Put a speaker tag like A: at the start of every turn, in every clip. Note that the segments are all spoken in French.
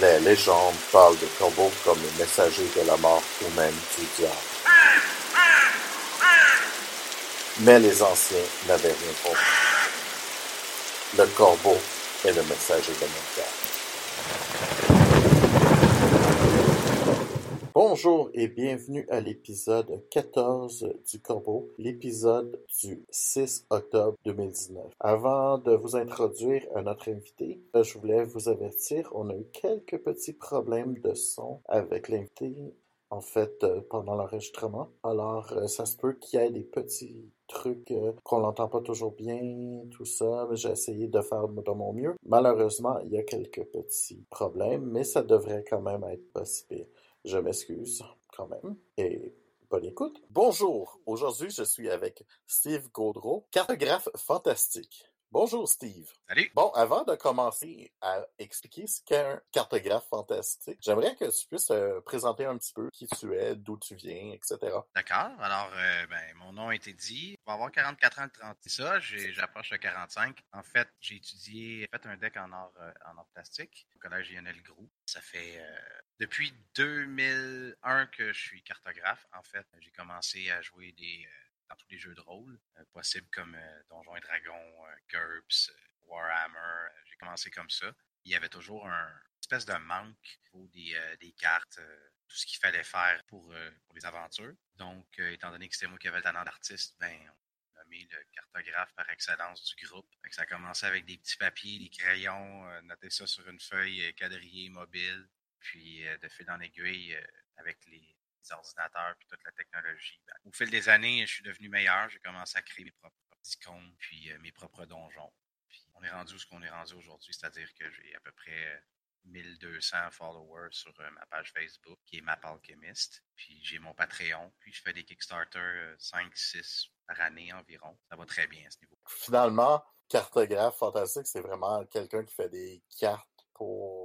A: Les légendes parlent de corbeaux comme les messagers de la mort ou même du diable. Mais les anciens n'avaient rien compris. Le corbeau est le messager de mon cœur. Bonjour et bienvenue à l'épisode 14 du Corbeau, l'épisode du 6 octobre 2019. Avant de vous introduire à notre invité, je voulais vous avertir, on a eu quelques petits problèmes de son avec l'invité en fait, euh, pendant l'enregistrement. Alors, euh, ça se peut qu'il y ait des petits trucs euh, qu'on n'entend pas toujours bien, tout ça. J'ai essayé de faire de mon mieux. Malheureusement, il y a quelques petits problèmes, mais ça devrait quand même être possible. Je m'excuse quand même. Et bonne écoute. Bonjour. Aujourd'hui, je suis avec Steve Gaudreau, cartographe fantastique. Bonjour Steve.
B: Salut.
A: Bon, avant de commencer à expliquer ce qu'est un cartographe fantastique, j'aimerais que tu puisses te présenter un petit peu qui tu es, d'où tu viens, etc.
B: D'accord. Alors, euh, ben, mon nom a été dit. Je vais avoir 44 ans de 30. C'est ça, j'approche de 45. En fait, j'ai étudié, fait un deck en art, euh, en art plastique au collège Lionel Groux. Ça fait euh, depuis 2001 que je suis cartographe. En fait, j'ai commencé à jouer des dans tous les jeux de rôle euh, possibles comme euh, Donjons et Dragons, euh, GURPS, Warhammer. J'ai commencé comme ça. Il y avait toujours un espèce de manque au des, cartes, tout ce qu'il fallait faire pour, pour les aventures. Donc, étant donné que c'était moi qui avais le talent d'artiste, ben, on a mis le cartographe par excellence du groupe. ça a commencé avec des petits papiers, des crayons, noter ça sur une feuille quadrillée mobile, puis de fil en aiguille avec les, ordinateurs puis toute la technologie. Ben, au fil des années, je suis devenu meilleur. J'ai commencé à créer mes propres icônes puis euh, mes propres donjons. Puis on est rendu où ce qu'on est rendu aujourd'hui, c'est-à-dire que j'ai à peu près 1200 followers sur euh, ma page Facebook qui est Map Alchemist. Puis j'ai mon Patreon, puis je fais des Kickstarter 5-6 euh, par année environ. Ça va très bien à ce niveau.
A: Finalement, cartographe fantastique, c'est vraiment quelqu'un qui fait des cartes pour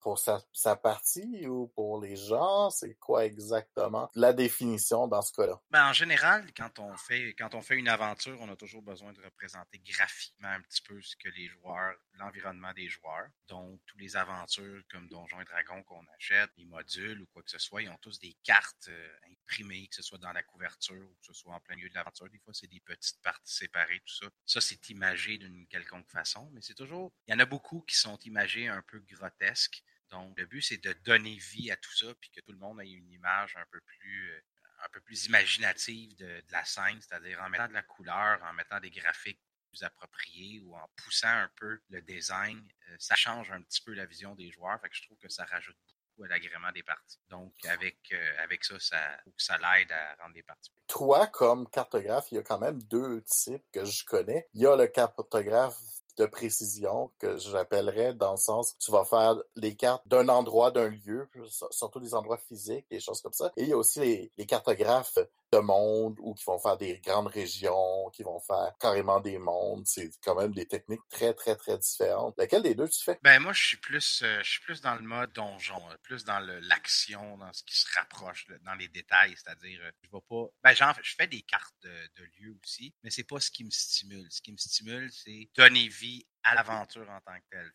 A: pour sa, partie ou pour les gens? C'est quoi exactement la définition dans ce cas-là?
B: Ben, en général, quand on, fait, quand on fait une aventure, on a toujours besoin de représenter graphiquement un petit peu ce que les joueurs, l'environnement des joueurs. Donc, tous les aventures comme Donjons et Dragons qu'on achète, les modules ou quoi que ce soit, ils ont tous des cartes euh, imprimées, que ce soit dans la couverture ou que ce soit en plein milieu de l'aventure. Des fois, c'est des petites parties séparées, tout ça. Ça, c'est imagé d'une quelconque façon, mais c'est toujours... Il y en a beaucoup qui sont imagés un peu grotesques donc, le but, c'est de donner vie à tout ça, puis que tout le monde ait une image un peu plus, euh, un peu plus imaginative de, la scène, c'est-à-dire en mettant de la couleur, en mettant des graphiques plus appropriés ou en poussant un peu le design. Euh, ça change un petit peu la vision des joueurs, fait que je trouve que ça rajoute beaucoup à l'agrément des parties. Donc, avec, euh, avec ça, ça, ça l'aide à rendre les parties.
A: Toi, comme cartographe, il y a quand même deux types que je connais. Il y a le cartographe de précision que j'appellerais dans le sens tu vas faire les cartes d'un endroit, d'un lieu, surtout des endroits physiques, des choses comme ça. Et il y a aussi les cartographes de monde ou qui vont faire des grandes régions, qui vont faire carrément des mondes. C'est quand même des techniques très, très, très différentes. Laquelle des deux tu fais?
B: Ben, moi, je suis plus, euh, je suis plus dans le mode donjon, plus dans l'action, dans ce qui se rapproche, dans les détails. C'est-à-dire, euh, je vais pas, ben, genre, je fais des cartes de, de lieux aussi, mais c'est pas ce qui me stimule. Ce qui me stimule, c'est donner vie à l'aventure en tant que telle.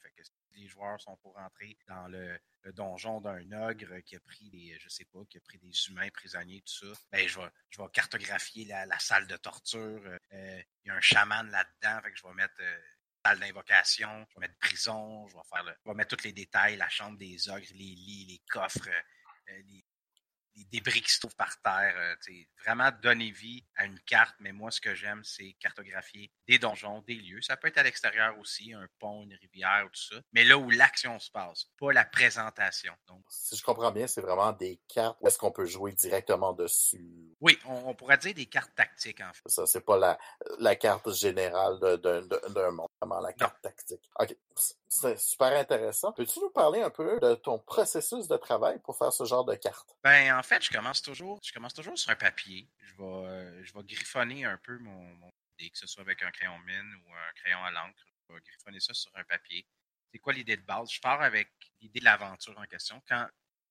B: Les joueurs sont pour rentrer dans le, donjon d'un ogre qui a pris des, je sais pas, qui a pris des humains prisonniers, tout ça, ben, je vais, je vais cartographier la, salle de torture. Euh, il y a un chaman là-dedans, fait que je vais mettre euh, salle d'invocation, je vais mettre prison, je vais faire le, je vais mettre tous les détails, la chambre des ogres, les lits, les coffres, euh, les, des débris qui se trouvent par terre. Euh, vraiment donner vie à une carte, mais moi, ce que j'aime, c'est cartographier des donjons, des lieux. Ça peut être à l'extérieur aussi, un pont, une rivière, tout ça, mais là où l'action se passe, pas la présentation. Donc,
A: si je comprends bien, c'est vraiment des cartes où est-ce qu'on peut jouer directement dessus?
B: Oui, on, pourrait dire des cartes tactiques, en fait.
A: Ça, c'est pas la, la carte générale d'un monde, vraiment la carte tactique. OK, c'est super intéressant. Peux-tu nous parler un peu de ton processus de travail pour faire ce genre de carte?
B: Ben, en fait, je commence toujours, je commence toujours sur un papier. Je vais, euh, je vais griffonner un peu mon, idée, que ce soit avec un crayon mine ou un crayon à l'encre. Je vais griffonner ça sur un papier. C'est quoi l'idée de base? Je pars avec l'idée de l'aventure en question. Quand,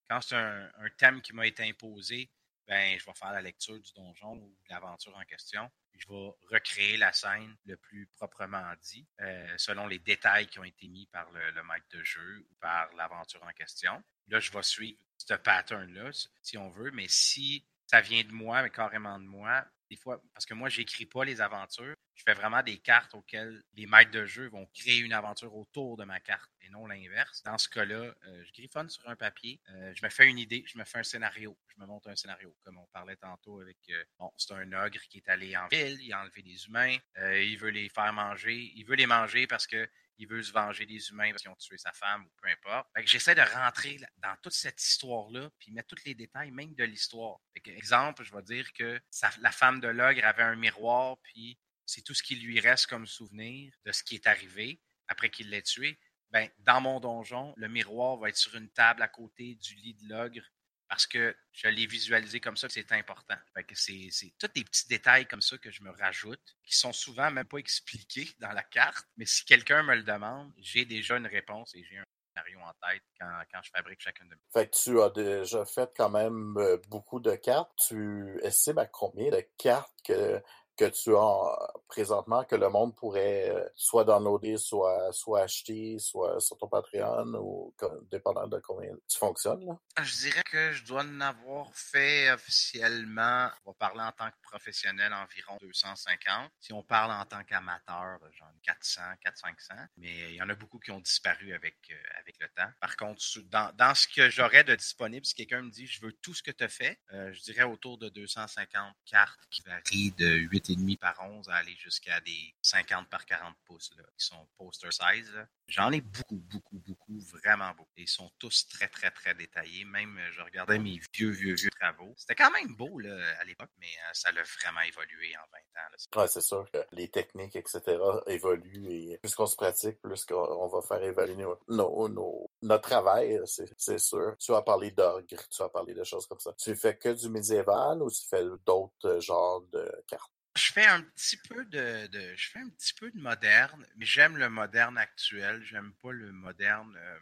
B: quand c'est un, thème qui m'a été imposé, ben, je vais faire la lecture du donjon ou de l'aventure en question. je vais recréer la scène le plus proprement dit, euh, selon les détails qui ont été mis par le, le maître de jeu ou par l'aventure en question. Là, je vais suivre ce pattern-là, si on veut, mais si ça vient de moi, mais carrément de moi, des fois, parce que moi, j'écris pas les aventures, je fais vraiment des cartes auxquelles les maîtres de jeu vont créer une aventure autour de ma carte et non l'inverse. Dans ce cas-là, euh, je griffonne sur un papier, euh, je me fais une idée, je me fais un scénario, je me monte un scénario, comme on parlait tantôt avec, euh, bon, c'est un ogre qui est allé en ville, il a enlevé des humains, il veut les faire manger, il veut les manger parce que il veut se venger des humains parce qu'ils ont tué sa femme ou peu importe. j'essaie de rentrer dans toute cette histoire-là, puis mettre tous les détails, même de l'histoire. exemple, je vais dire que la femme de l'ogre avait un miroir, puis c'est tout ce qui lui reste comme souvenir de ce qui est arrivé après qu'il l'ait tué. Ben, dans mon donjon, le miroir va être sur une table à côté du lit de l'ogre parce que je l'ai visualisé comme ça, c'est important. c'est, tous des petits détails comme ça que je me rajoute, qui sont souvent même pas expliqués dans la carte, mais si quelqu'un me le demande, j'ai déjà une réponse et j'ai un scénario en tête quand, je fabrique chacune de mes.
A: Fait que tu as déjà fait quand même euh, beaucoup de cartes. Tu estimes à combien de cartes que que tu as présentement que le monde pourrait euh, soit downloader, soit, soit acheter, soit sur ton Patreon ou dépendant de combien tu fonctionnes? Là?
B: Je dirais que je dois en avoir fait officiellement, on va parler en tant que professionnel, environ 250. Si on parle en tant qu'amateur, j'en ai 400, 400-500. Mais il y en a beaucoup qui ont disparu avec, euh, avec le temps. Par contre, dans, dans ce que j'aurais de disponible, si quelqu'un me dit je veux tout ce que tu as fait, euh, je dirais autour de 250 cartes qui varient de 8 demi par 11 à aller jusqu'à des 50 par 40 pouces, là, qui sont poster size. J'en ai beaucoup, beaucoup, beaucoup, vraiment beaucoup. Ils sont tous très, très, très détaillés. Même, je regardais mes vieux, vieux, vieux travaux. C'était quand même beau là, à l'époque, mais euh, ça l'a vraiment évolué en 20 ans.
A: Ouais, c'est sûr que les techniques, etc., évoluent et plus qu'on se pratique, plus qu'on va faire évoluer nos, notre travail, c'est sûr. Tu as parlé d'ogre, tu as parlé de choses comme ça. Tu fais que du médiéval ou tu fais d'autres genres de cartes?
B: Je fais un petit peu de, je fais un petit peu de moderne, mais j'aime le moderne actuel. J'aime pas le moderne euh,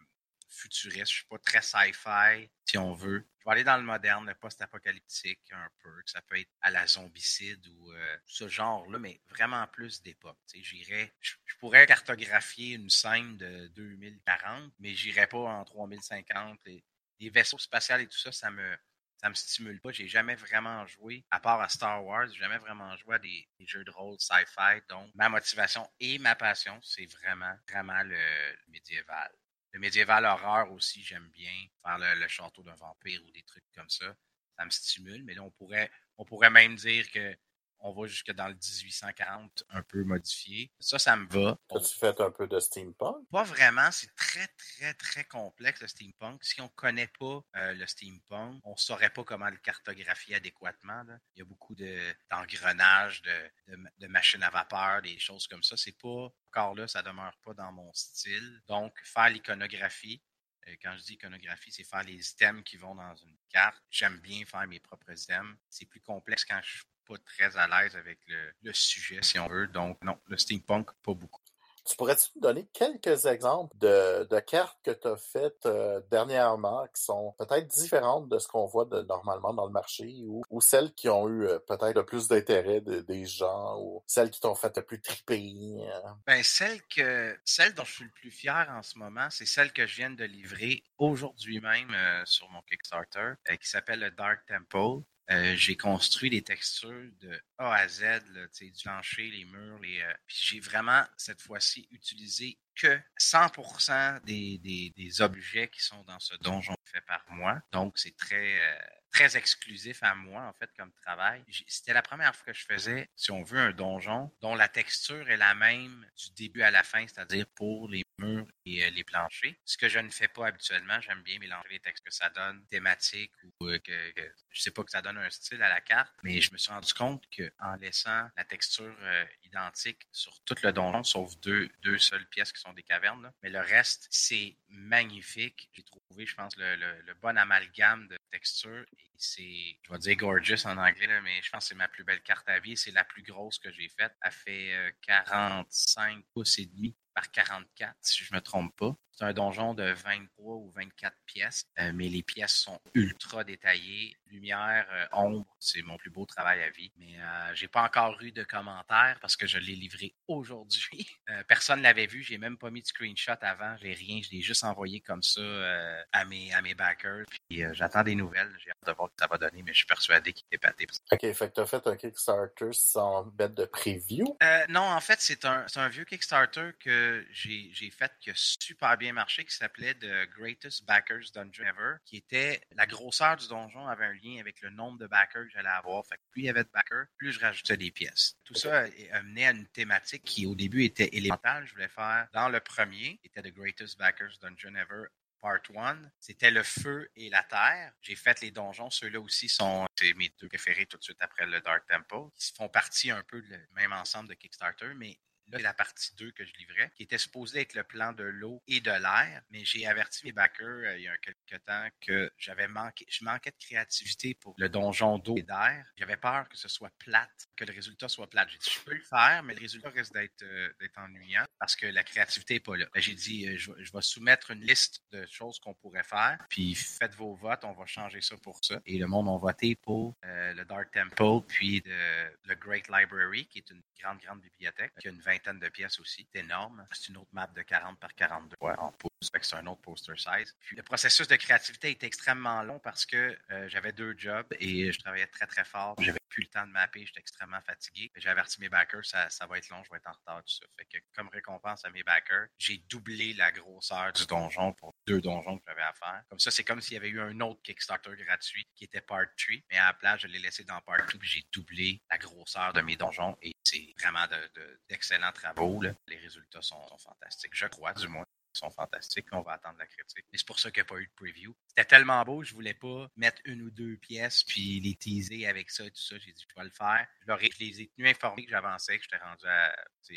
B: futuriste. Je suis pas très sci-fi, si on veut. Je vais aller dans le moderne, le post-apocalyptique un peu, ça peut être à la zombicide ou euh, ce genre-là, mais vraiment plus d'époque. J'irais, je, pourrais cartographier une scène de 2040, mais j'irais pas en 3050. les vaisseaux spatials et tout ça, ça me ça me stimule pas. J'ai jamais vraiment joué, à part à Star Wars, j'ai jamais vraiment joué à des, jeux de rôle sci-fi. Donc, ma motivation et ma passion, c'est vraiment, vraiment le, médiéval. Le médiéval horreur aussi, j'aime bien faire le, château d'un vampire ou des trucs comme ça. Ça me stimule, mais là, on pourrait, on pourrait même dire que on va jusque dans le 1840, un peu modifié. Ça, ça me va.
A: As-tu fait un peu de steampunk?
B: Pas vraiment. C'est très, très, très complexe, le steampunk. Si on ne connaît pas euh, le steampunk, on ne saurait pas comment le cartographier adéquatement. Il y a beaucoup d'engrenages, de, de, machines à vapeur, des choses comme ça. C'est pas, encore là, ça demeure pas dans mon style. Donc, faire l'iconographie, euh, quand je dis iconographie, c'est faire les items qui vont dans une carte. J'aime bien faire mes propres items. C'est plus complexe quand je pas très à l'aise avec le, sujet, si on veut. Donc, non, le steampunk, pas beaucoup.
A: Tu pourrais-tu nous donner quelques exemples de, cartes que tu as faites euh, dernièrement qui sont peut-être différentes de ce qu'on voit de, normalement dans le marché ou, celles qui ont eu euh, peut-être le plus d'intérêt des gens ou celles qui t'ont fait le plus triper? Euh?
B: Ben, celle, que, celle dont je suis le plus fier en ce moment, c'est celle que je viens de livrer aujourd'hui même sur mon Kickstarter qui s'appelle le Dark Temple. Euh, j'ai construit des textures de A à Z, là, du plancher, les murs, les. Euh, puis j'ai vraiment cette fois-ci utilisé que 100% des, objets qui sont dans ce donjon fait par moi. Donc c'est très euh, très exclusif à moi en fait comme travail. C'était la première fois que je faisais, si on veut, un donjon dont la texture est la même du début à la fin, c'est-à-dire pour les murs et les planchers. Ce que je ne fais pas habituellement, j'aime bien mélanger les textes que ça donne, thématique ou que, que, je sais pas que ça donne un style à la carte, mais je me suis rendu compte qu'en laissant la texture euh, identique sur tout le donjon, sauf deux, deux seules pièces qui sont des cavernes, mais le reste, c'est magnifique. J'ai trouvé, je pense, le, le, bon amalgame de texture. C'est, je vais dire gorgeous en anglais, mais je pense que c'est ma plus belle carte à vie. C'est la plus grosse que j'ai faite. Elle fait 45 euh, pouces et demi par 44, si je me trompe pas. C'est un donjon de 23 ou 24 pièces, euh, mais les pièces sont ultra détaillées. Lumière, euh, ombre, c'est mon plus beau travail à vie. Mais euh, j'ai pas encore eu de commentaires parce que je l'ai livré aujourd'hui. personne l'avait vu, j'ai même pas mis de screenshot avant, j'ai rien, je l'ai juste envoyé comme ça à mes à mes backers. Puis j'attends des nouvelles, j'ai hâte de voir ce que ça va donner, mais je suis persuadé qu'il est pété.
A: Ok, fait que t'as fait un Kickstarter sans bête de preview?
B: non, en fait, c'est un, un vieux Kickstarter que j'ai fait qui a super bien marché qui s'appelait The Greatest Backers Dungeon Ever, qui était la grosseur du donjon avait un lien avec le nombre de backers que j'allais avoir. Fait que plus il y avait de backers, plus je rajoutais des pièces. Tout ça amenait à une thématique qui au début était élémentale. Je voulais faire dans le premier, qui était The Greatest Backers Dungeon Ever, Part 1, c'était le feu et la terre. J'ai fait les donjons. Ceux-là aussi sont mes deux préférés tout de suite après le Dark Temple, qui font partie un peu du même ensemble de Kickstarter, mais c'est la partie 2 que je livrais, qui était supposée être le plan de l'eau et de l'air, mais j'ai averti mes backers euh, il y a quelques temps que j'avais manqué, je manquais de créativité pour le donjon d'eau et d'air. J'avais peur que ce soit plate, que le résultat soit plate. J'ai dit, je peux le faire, mais le résultat risque d'être euh, ennuyant parce que la créativité n'est pas là. J'ai dit, euh, je, vais soumettre une liste de choses qu'on pourrait faire, puis faites vos votes, on va changer ça pour ça. Et le monde a voté pour le Dark Temple, puis le Great Library, qui est une grande, grande bibliothèque, qui a une vingtaine de pièces aussi. C'est énorme. C'est une autre map de 40 par 42 ouais, en. C'est un autre poster size. Puis le processus de créativité est extrêmement long parce que euh, j'avais deux jobs et je travaillais très, très fort. J'avais plus le temps de mapper. J'étais extrêmement fatigué. J'ai averti mes backers, ça, ça, va être long, je vais être en retard, tout ça. Fait que comme récompense à mes backers, j'ai doublé la grosseur du donjon pour deux donjons que j'avais à faire. Comme ça, c'est comme s'il y avait eu un autre Kickstarter gratuit qui était Part 3. Mais à la place, je l'ai laissé dans Part 2 puis j'ai doublé la grosseur de mes donjons et c'est vraiment d'excellents de, travaux. Les résultats sont, fantastiques, je crois, du moins sont fantastiques. On va attendre la critique. Mais c'est pour ça qu'il n'y a pas eu de preview. C'était tellement beau, je voulais pas mettre une ou deux pièces puis les teaser avec ça et tout ça. J'ai dit, je vais le faire. Je, les ai tenus informés que j'avançais, que j'étais rendu à,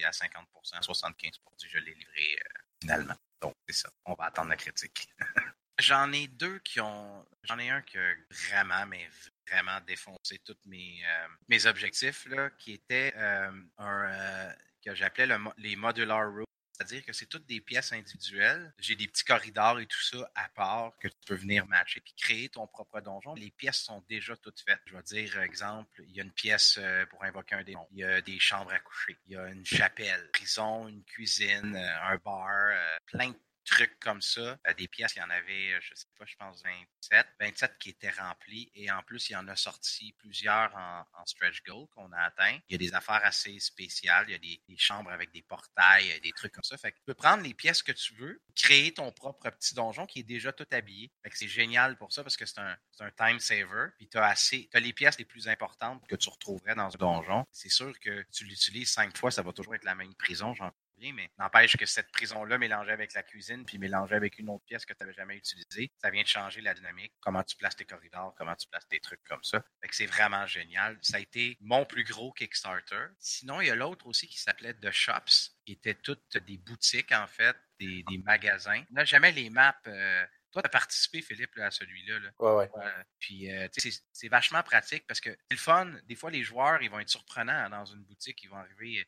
B: à 50 75 Je l'ai livré euh, finalement. Donc, c'est ça. On va attendre la critique. J'en ai deux qui ont. J'en ai un qui a vraiment, mais vraiment défoncé tous mes, euh, mes objectifs, là, qui était euh, un que j'appelais les modular rooms. C'est-à-dire que c'est toutes des pièces individuelles. J'ai des petits corridors et tout ça à part que tu peux venir matcher puis créer ton propre donjon. Les pièces sont déjà toutes faites. Je vais dire, exemple, il y a une pièce pour invoquer un démon. Il y a des chambres à coucher. Il y a une chapelle, prison, une cuisine, un bar, plein de trucs comme ça. Euh, des pièces, il y en avait, euh, je sais pas, je pense 27. 27 qui étaient remplis. Et en plus, il y en a sorti plusieurs en, stretch goal qu'on a atteint. Il y a des affaires assez spéciales. Il y a des, chambres avec des portails, des trucs comme ça. Fait que tu peux prendre les pièces que tu veux, créer ton propre petit donjon qui est déjà tout habillé. Fait que c'est génial pour ça parce que c'est un, time saver. Puis tu as assez, as les pièces les plus importantes que tu retrouverais dans un donjon. C'est sûr que tu l'utilises cinq fois, ça va toujours être la même prison, mais n'empêche que cette prison-là mélangée avec la cuisine, puis mélangée avec une autre pièce que tu n'avais jamais utilisée, ça vient de changer la dynamique, comment tu places tes corridors, comment tu places tes trucs comme ça. Fait que c'est vraiment génial. Ça a été mon plus gros Kickstarter. Sinon, il y a l'autre aussi qui s'appelait The Shops, qui étaient toutes des boutiques, en fait, des, magasins. On n'a jamais les maps. Euh, toi, tu as participé, Philippe, à celui-là. Là.
A: Ouais, ouais.
B: puis, euh, c'est vachement pratique parce que c'est le fun. Des fois, les joueurs, ils vont être surprenants dans une boutique. Ils vont arriver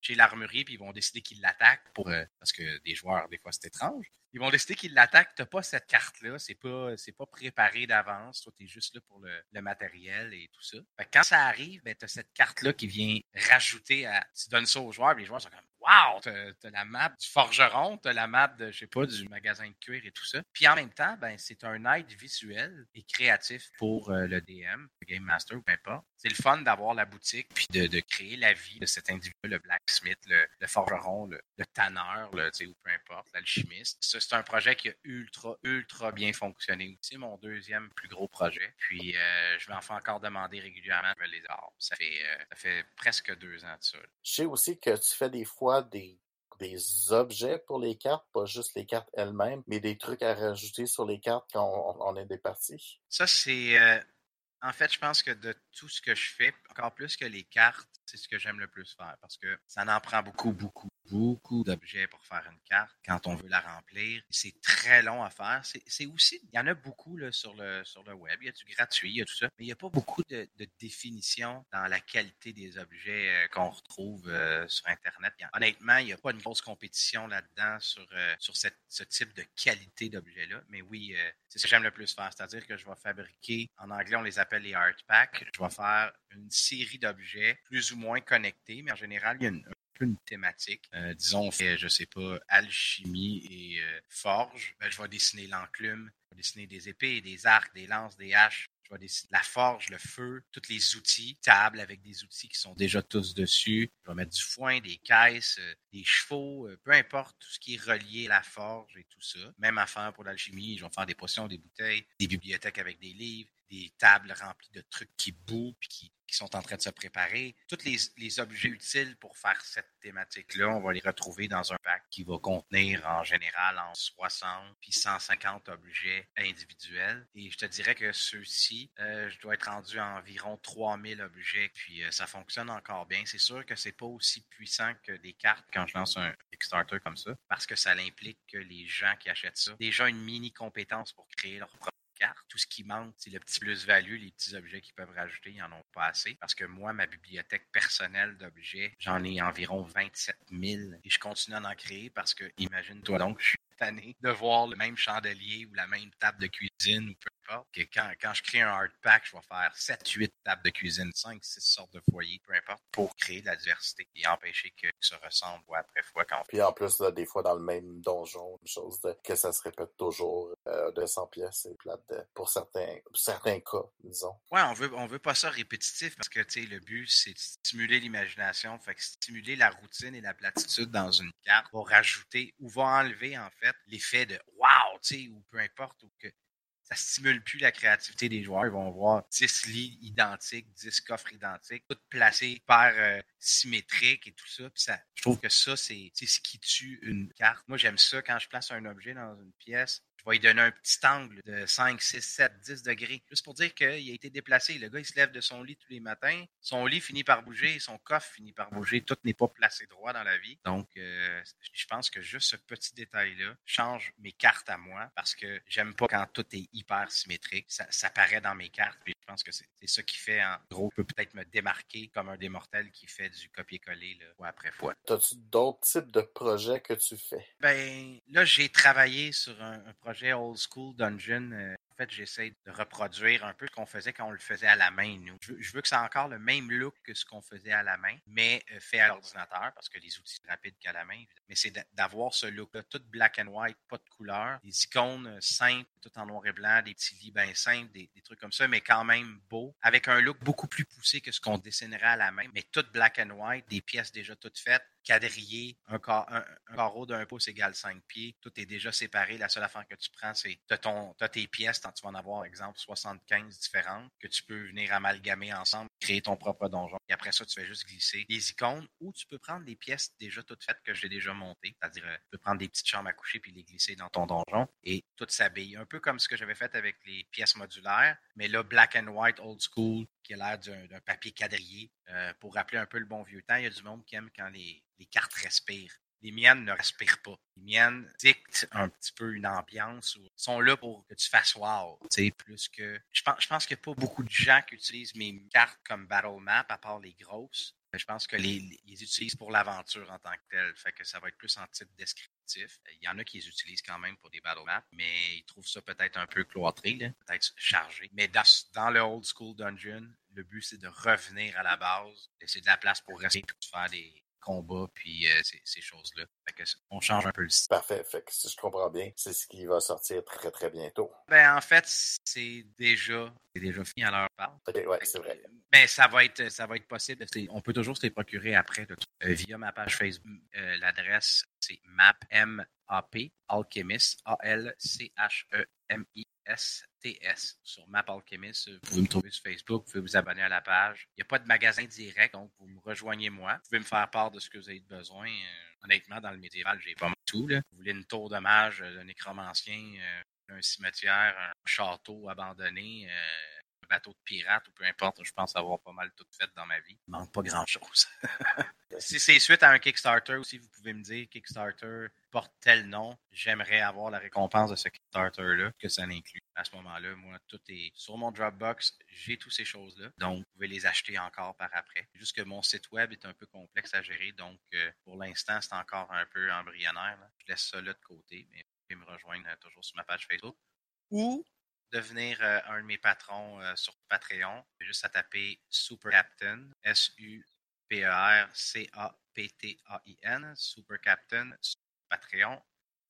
B: chez l'armurerie, puis ils vont décider qu'ils l'attaquent pour euh, parce que des joueurs, des fois, c'est étrange. Ils vont décider qu'ils l'attaquent. T'as pas cette carte-là. C'est pas, pas préparé d'avance. Toi, t'es juste là pour le, matériel et tout ça. quand ça arrive, ben, t'as cette carte-là qui vient rajouter à, tu donnes ça aux joueurs, les joueurs sont comme, wow, t'as, la map du forgeron, t'as la map de, je sais pas, du magasin de cuir et tout ça. Puis en même temps, ben, c'est un aide visuel et créatif pour euh, le DM, Game Master ou peu importe. C'est le fun d'avoir la boutique puis de, créer la vie de cet individu, le blacksmith, le, forgeron, le, tanneur, le, ou peu importe, l'alchimiste. C'est un projet qui a ultra, ultra bien fonctionné. C'est mon deuxième plus gros projet. Puis euh, je vais en faire encore demander régulièrement les arts. Ça fait, euh, ça fait presque deux ans de ça.
A: Je sais aussi que tu fais des fois des, des objets pour les cartes, pas juste les cartes elles-mêmes, mais des trucs à rajouter sur les cartes quand on, est des parties.
B: Ça, c'est. Euh, en fait, je pense que de tout ce que je fais, encore plus que les cartes, c'est ce que j'aime le plus faire parce que ça en prend beaucoup, beaucoup, beaucoup d'objets pour faire une carte quand on veut la remplir. C'est très long à faire. C'est aussi, il y en a beaucoup là, sur, le, sur le web. Il y a du gratuit, il y a tout ça. Mais il n'y a pas beaucoup de, définition dans la qualité des objets euh, qu'on retrouve euh, sur Internet. Honnêtement, il n'y a pas une grosse compétition là-dedans sur, euh, sur cette, ce type de qualité d'objets-là. Mais oui, c'est ce que j'aime le plus faire. C'est-à-dire que je vais fabriquer, en anglais, on les appelle les art packs. Je vais faire une série d'objets plus ou moins connectés, mais en général, il y a une, une thématique. Euh, disons, on fait, je sais pas, alchimie et euh, forge. Ben, je vais dessiner l'enclume, je vais dessiner des épées, des arcs, des lances, des haches. Je vais dessiner la forge, le feu, tous les outils, table avec des outils qui sont déjà tous dessus. Je vais mettre du foin, des caisses, euh, des chevaux, peu importe, tout ce qui est relié à la forge et tout ça. Même affaire pour l'alchimie, je vais faire des potions, des bouteilles, des bibliothèques avec des livres, des tables remplies de trucs qui bouent puis qui qui sont en train de se préparer. Tous les, objets utiles pour faire cette thématique-là, on va les retrouver dans un pack qui va contenir en général en 60 puis 150 objets individuels. Et je te dirais que ceux-ci, euh, je dois être rendu à environ 3000 objets, puis euh, ça fonctionne encore bien. C'est sûr que c'est pas aussi puissant que des cartes quand je lance un Kickstarter comme ça, parce que ça implique que les gens qui achètent ça, déjà une mini compétence pour créer leur propre tout ce qui manque, c'est le petit plus-value, les petits objets qu'ils peuvent rajouter, ils n'en ont pas assez. Parce que moi, ma bibliothèque personnelle d'objets, j'en ai environ 27 000 et je continue à en créer parce que, imagine-toi donc, je suis tanné de voir le même chandelier ou la même table de cuisine ou peu que quand, quand je crée un hard pack, je vais faire 7, 8 tables de cuisine, 5, 6 sortes de foyers, peu importe, pour créer de la diversité et empêcher que, ça ressemble fois après fois quand
A: Puis en plus, des fois, dans le même donjon, une chose que ça se répète toujours, euh, de 100 pièces, c'est plate pour certains, certains cas, disons.
B: Ouais, on veut, on veut pas ça répétitif parce que, tu sais, le but, c'est de stimuler l'imagination, fait que stimuler la routine et la platitude dans une carte va rajouter ou va enlever, en fait, l'effet de wow, tu sais, ou peu importe, ou que ça stimule plus la créativité des joueurs. Ils vont voir 10 lits identiques, 10 coffres identiques, tout placés par euh, symétrique et tout ça. Puis ça, je trouve que ça, c'est ce qui tue une carte. Moi, j'aime ça quand je place un objet dans une pièce je vais lui donner un petit angle de 5, 6, 7, 10 degrés, juste pour dire qu'il a été déplacé. Le gars, il se lève de son lit tous les matins. Son lit finit par bouger, son coffre finit par bouger. Tout n'est pas placé droit dans la vie. Donc, euh, je pense que juste ce petit détail-là change mes cartes à moi parce que j'aime pas quand tout est hyper symétrique. Ça, paraît dans mes cartes. Pense que c'est ça qui fait, en gros, peut peut-être me démarquer comme un des mortels qui fait du copier-coller fois après fois.
A: As-tu d'autres types de projets que tu fais?
B: Ben, là, j'ai travaillé sur un, un projet projet Old School Dungeon euh, j'essaie de reproduire un peu ce qu'on faisait quand on le faisait à la main, nous. Je veux, que ça ait encore le même look que ce qu'on faisait à la main, mais euh, fait à l'ordinateur, parce que les outils rapides qu'à la main. Mais c'est d'avoir ce look-là, tout black and white, pas de couleur, des icônes euh, simples, tout en noir et blanc, des petits lits bien simples, des, trucs comme ça, mais quand même beau, avec un look beaucoup plus poussé que ce qu'on dessinerait à la main, mais tout black and white, des pièces déjà toutes faites, quadrillées, un, carreau d'un pouce égale 5 pieds, tout est déjà séparé. La seule affaire que tu prends, c'est as, tes pièces, tu vas en avoir, exemple, 75 différentes que tu peux venir amalgamer ensemble, créer ton propre donjon. Et après ça, tu fais juste glisser les icônes ou tu peux prendre des pièces déjà toutes faites que j'ai déjà montées. C'est-à-dire, euh, tu peux prendre des petites chambres à coucher puis les glisser dans ton donjon et tout s'habille. Un peu comme ce que j'avais fait avec les pièces modulaires, mais là, black and white, old school, qui a l'air d'un papier quadrillé. Euh, pour rappeler un peu le bon vieux temps, il y a du monde qui aime quand les, cartes respirent les miennes ne respirent pas. Les miennes dictent un petit peu une ambiance ou sont là pour que tu fasses wow. Je pense, je pense qu'il n'y a pas beaucoup de gens qui utilisent mes cartes comme Battle Map, à part les grosses. Je pense que les, utilisent pour l'aventure en tant que telle. Fait que ça va être plus en type descriptif. Il y en a qui les utilisent quand même pour des battle maps, mais ils trouvent ça peut-être un peu cloîtré, peut-être chargé. Mais dans, le old school dungeon, le but c'est de revenir à la base, laisser de la place pour rester, faire des, combats puis euh, ces, choses-là. on change un peu le style.
A: Parfait. Fait que si je comprends bien, c'est ce qui va sortir très très bientôt.
B: Ben en fait, c'est déjà déjà fini à l'heure part.
A: OK, ouais, c'est vrai.
B: Ben ça va être ça va être possible. On peut toujours se les procurer après euh, via ma page Facebook. Euh, l'adresse c'est map m a p alchemist a l c h e m i STS sur Map Alchemist. Vous pouvez me trouver sur Facebook, vous pouvez vous abonner à la page. Il n'y a pas de magasin direct, donc vous me rejoignez moi. Vous pouvez me faire part de ce que vous avez besoin. Euh, honnêtement, dans le médiéval, j'ai pas mal tout. Là. Vous voulez une tour de mage d'un nécromancien, euh, un cimetière, un château abandonné, euh, bateau de pirate ou peu importe, je pense avoir pas mal tout fait dans ma vie. Il manque pas grand-chose. si c'est suite à un Kickstarter aussi, vous pouvez me dire Kickstarter porte tel nom, j'aimerais avoir la récompense de ce Kickstarter-là, que ça inclut. À ce moment-là, moi, tout est sur mon Dropbox, j'ai toutes ces choses-là. Donc, vous pouvez les acheter encore par après. Juste que mon site web est un peu complexe à gérer, donc euh, pour l'instant, c'est encore un peu embryonnaire. Je laisse ça là de côté, mais vous pouvez me rejoindre euh, toujours sur ma page Facebook. Ou devenir euh, un de mes patrons sur Patreon. Juste à taper Super Captain, S-U-P-E-R-C-A-P-T-A-I-N, Super Captain, Patreon.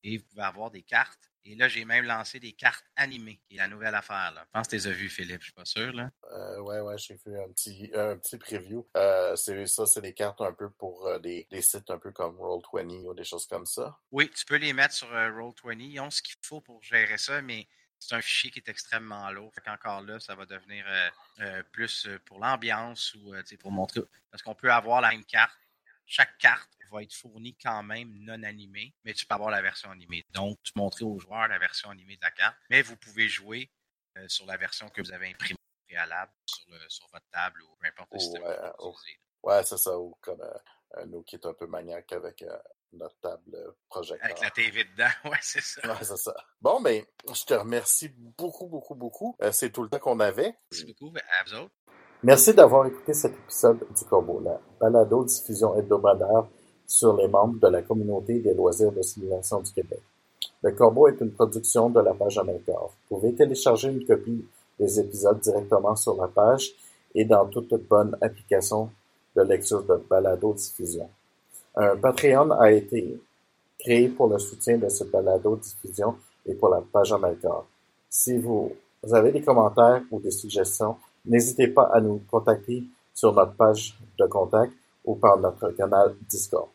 B: Et vous pouvez avoir des cartes et là, j'ai même lancé des cartes animées, qui est la nouvelle affaire. Là. Je pense que tu les as vues, Philippe, je suis pas sûr. Là.
A: Euh, ouais, ouais, j'ai fait un petit, un petit preview. Euh, c'est ça, c'est des cartes un peu pour euh, des, des, sites un peu comme Roll20 ou des choses comme ça.
B: Oui, tu peux les mettre sur euh, Roll20. Ils ont ce qu'il faut pour gérer ça, mais c'est un fichier qui est extrêmement lourd. Fait qu'encore là, ça va devenir plus pour l'ambiance ou pour montrer. Parce qu'on peut avoir la même carte. Chaque carte va être fourni quand même non animé, mais tu peux avoir la version animée. Donc, tu montrer aux joueurs la version animée de la carte, mais vous pouvez jouer euh, sur la version que vous avez imprimée préalable sur, le, sur votre table ou peu importe le système
A: ouais, que vous Ouais, c'est ça, ou comme euh, nous qui est un peu maniaque avec euh, notre table projecteur.
B: Avec la TV dedans, ouais, c'est ça.
A: Ouais, c'est ça. Bon, ben, je te remercie beaucoup, beaucoup, beaucoup. c'est tout le temps qu'on avait.
B: Merci beaucoup, à vous autres.
A: Merci d'avoir écouté cet épisode du Corbeau, la balado diffusion hebdomadaire sur les membres de la communauté des loisirs de simulation du Québec. Le Corbeau est une production de la page Amateur. Vous pouvez télécharger une copie des épisodes directement sur la page et dans toute bonne application de lecture de balado-diffusion. Un Patreon a été créé pour le soutien de ce balado-diffusion et pour la page Amateur. Si vous avez des commentaires ou des suggestions, n'hésitez pas à nous contacter sur notre page de contact ou par notre canal Discord.